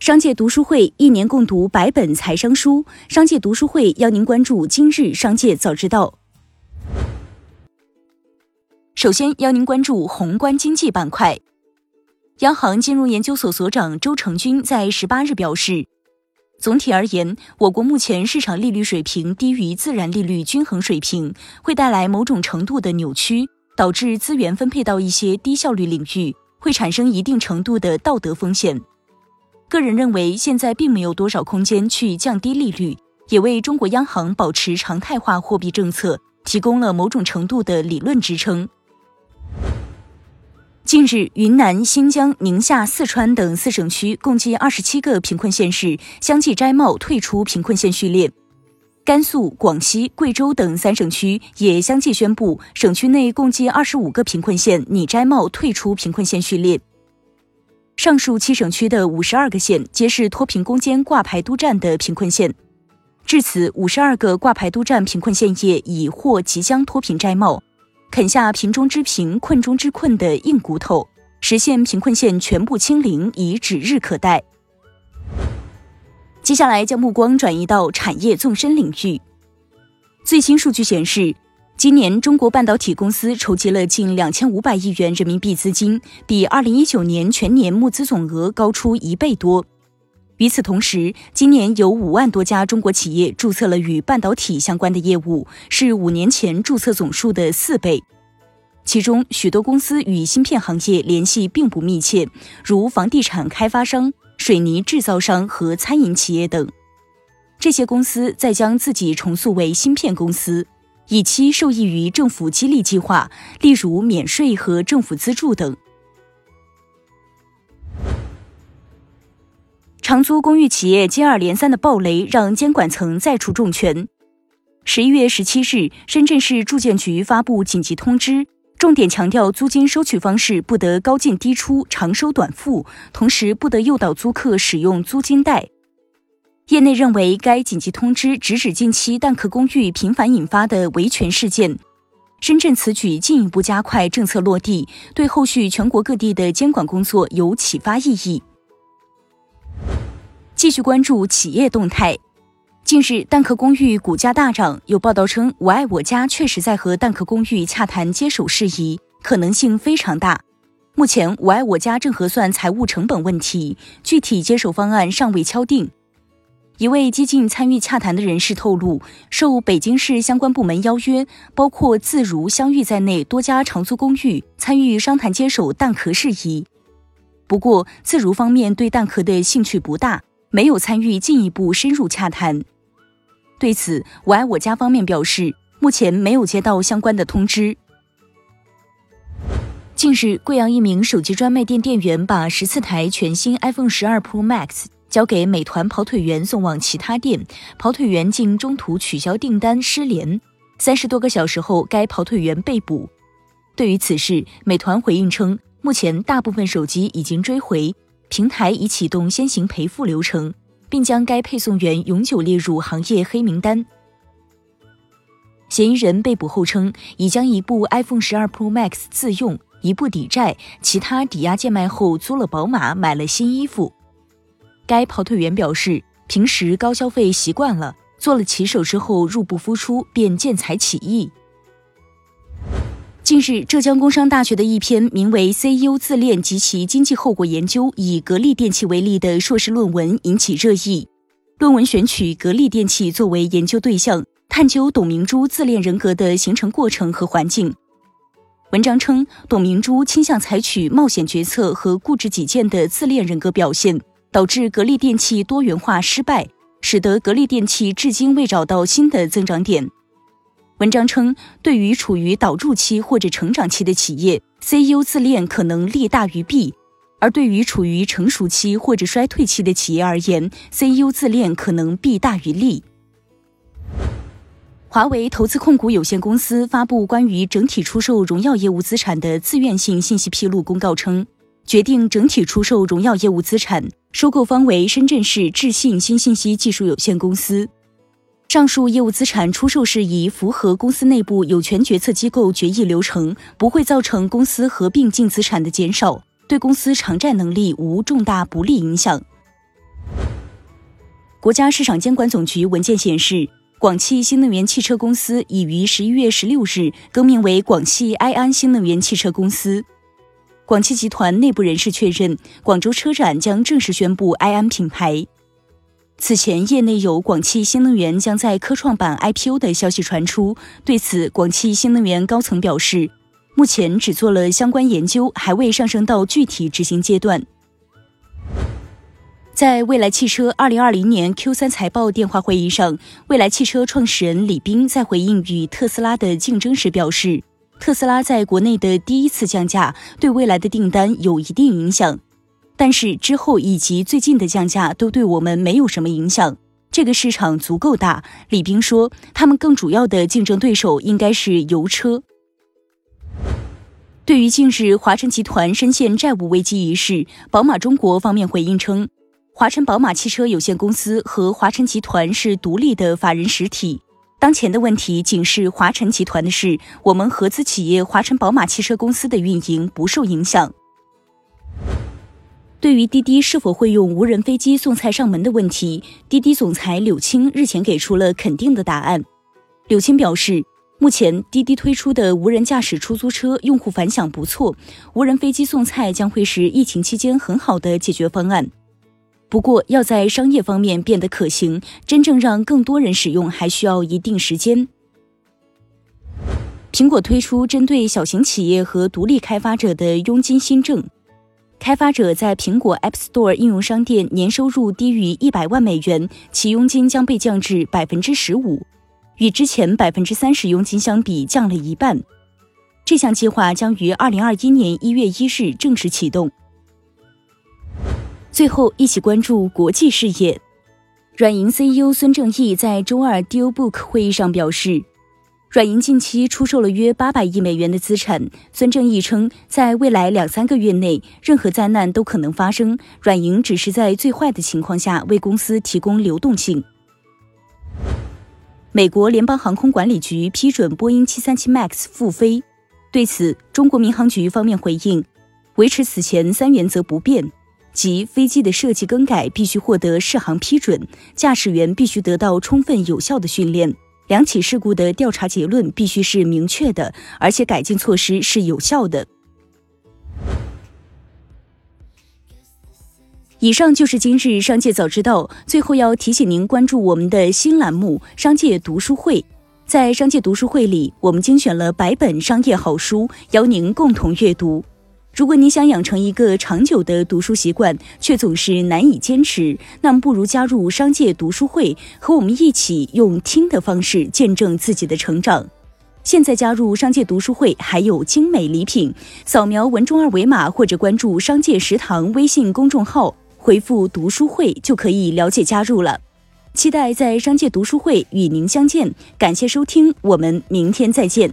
商界读书会一年共读百本财商书，商界读书会邀您关注今日商界早知道。首先邀您关注宏观经济板块。央行金融研究所所长周成军在十八日表示，总体而言，我国目前市场利率水平低于自然利率均衡水平，会带来某种程度的扭曲，导致资源分配到一些低效率领域，会产生一定程度的道德风险。个人认为，现在并没有多少空间去降低利率，也为中国央行保持常态化货币政策提供了某种程度的理论支撑。近日，云南、新疆、宁夏、四川等四省区共计二十七个贫困县市相继摘帽退出贫困县序列，甘肃、广西、贵州等三省区也相继宣布，省区内共计二十五个贫困县拟摘帽退出贫困县序列。上述七省区的五十二个县皆是脱贫攻坚挂牌督战的贫困县，至此，五十二个挂牌督战贫困县业已或即将脱贫摘帽，啃下贫中之贫、困中之困的硬骨头，实现贫困县全部清零已指日可待。接下来将目光转移到产业纵深领域，最新数据显示。今年，中国半导体公司筹集了近两千五百亿元人民币资金，比二零一九年全年募资总额高出一倍多。与此同时，今年有五万多家中国企业注册了与半导体相关的业务，是五年前注册总数的四倍。其中，许多公司与芯片行业联系并不密切，如房地产开发商、水泥制造商和餐饮企业等。这些公司在将自己重塑为芯片公司。以期受益于政府激励计划，例如免税和政府资助等。长租公寓企业接二连三的暴雷，让监管层再出重拳。十一月十七日，深圳市住建局发布紧急通知，重点强调租金收取方式不得高进低出、长收短付，同时不得诱导租客使用租金贷。业内认为，该紧急通知直指近期蛋壳公寓频繁引发的维权事件。深圳此举进一步加快政策落地，对后续全国各地的监管工作有启发意义。继续关注企业动态。近日，蛋壳公寓股价大涨，有报道称，我爱我家确实在和蛋壳公寓洽谈接手事宜，可能性非常大。目前，我爱我家正核算财务成本问题，具体接手方案尚未敲定。一位接近参与洽谈的人士透露，受北京市相关部门邀约，包括自如、相遇在内多家长租公寓参与商谈接手蛋壳事宜。不过，自如方面对蛋壳的兴趣不大，没有参与进一步深入洽谈。对此，我爱我家方面表示，目前没有接到相关的通知。近日，贵阳一名手机专卖店店员把十四台全新 iPhone 十二 Pro Max。交给美团跑腿员送往其他店，跑腿员竟中途取消订单失联。三十多个小时后，该跑腿员被捕。对于此事，美团回应称，目前大部分手机已经追回，平台已启动先行赔付流程，并将该配送员永久列入行业黑名单。嫌疑人被捕后称，已将一部 iPhone 十二 Pro Max 自用，一部抵债，其他抵押贱卖后租了宝马，买了新衣服。该跑腿员表示，平时高消费习惯了，做了骑手之后入不敷出，便见财起意。近日，浙江工商大学的一篇名为《CEO 自恋及其经济后果研究》以格力电器为例的硕士论文引起热议。论文选取格力电器作为研究对象，探究董明珠自恋人格的形成过程和环境。文章称，董明珠倾向采取冒险决策和固执己见的自恋人格表现。导致格力电器多元化失败，使得格力电器至今未找到新的增长点。文章称，对于处于导入期或者成长期的企业，CEO 自恋可能利大于弊；而对于处于成熟期或者衰退期的企业而言，CEO 自恋可能弊大于利。华为投资控股有限公司发布关于整体出售荣耀业务资产的自愿性信息披露公告称。决定整体出售荣耀业务资产，收购方为深圳市智信新信息技术有限公司。上述业务资产出售事宜符合公司内部有权决策机构决议流程，不会造成公司合并净资产的减少，对公司偿债能力无重大不利影响。国家市场监管总局文件显示，广汽新能源汽车公司已于十一月十六日更名为广汽埃安新能源汽车公司。广汽集团内部人士确认，广州车展将正式宣布埃安品牌。此前，业内有广汽新能源将在科创板 IPO 的消息传出，对此，广汽新能源高层表示，目前只做了相关研究，还未上升到具体执行阶段。在未来汽车二零二零年 Q 三财报电话会议上，未来汽车创始人李斌在回应与特斯拉的竞争时表示，特斯拉在国内的第一次降价对未来的订单有一定影响，但是之后以及最近的降价都对我们没有什么影响。这个市场足够大。李斌说，他们更主要的竞争对手应该是油车。对于近日华晨集团深陷债务危机一事，宝马中国方面回应称。华晨宝马汽车有限公司和华晨集团是独立的法人实体，当前的问题仅是华晨集团的事，我们合资企业华晨宝马汽车公司的运营不受影响。对于滴滴是否会用无人飞机送菜上门的问题，滴滴总裁柳青日前给出了肯定的答案。柳青表示，目前滴滴推出的无人驾驶出租车用户反响不错，无人飞机送菜将会是疫情期间很好的解决方案。不过，要在商业方面变得可行，真正让更多人使用，还需要一定时间。苹果推出针对小型企业和独立开发者的佣金新政，开发者在苹果 App Store 应用商店年收入低于一百万美元，其佣金将被降至百分之十五，与之前百分之三十佣金相比，降了一半。这项计划将于二零二一年一月一日正式启动。最后，一起关注国际视野。软银 CEO 孙正义在周二 DealBook 会议上表示，软银近期出售了约八百亿美元的资产。孙正义称，在未来两三个月内，任何灾难都可能发生，软银只是在最坏的情况下为公司提供流动性。美国联邦航空管理局批准波音737 MAX 复飞，对此，中国民航局方面回应，维持此前三原则不变。即飞机的设计更改必须获得适航批准，驾驶员必须得到充分有效的训练，两起事故的调查结论必须是明确的，而且改进措施是有效的。以上就是今日商界早知道，最后要提醒您关注我们的新栏目《商界读书会》。在商界读书会里，我们精选了百本商业好书，邀您共同阅读。如果你想养成一个长久的读书习惯，却总是难以坚持，那么不如加入商界读书会，和我们一起用听的方式见证自己的成长。现在加入商界读书会还有精美礼品，扫描文中二维码或者关注商界食堂微信公众号，回复读书会就可以了解加入了。期待在商界读书会与您相见，感谢收听，我们明天再见。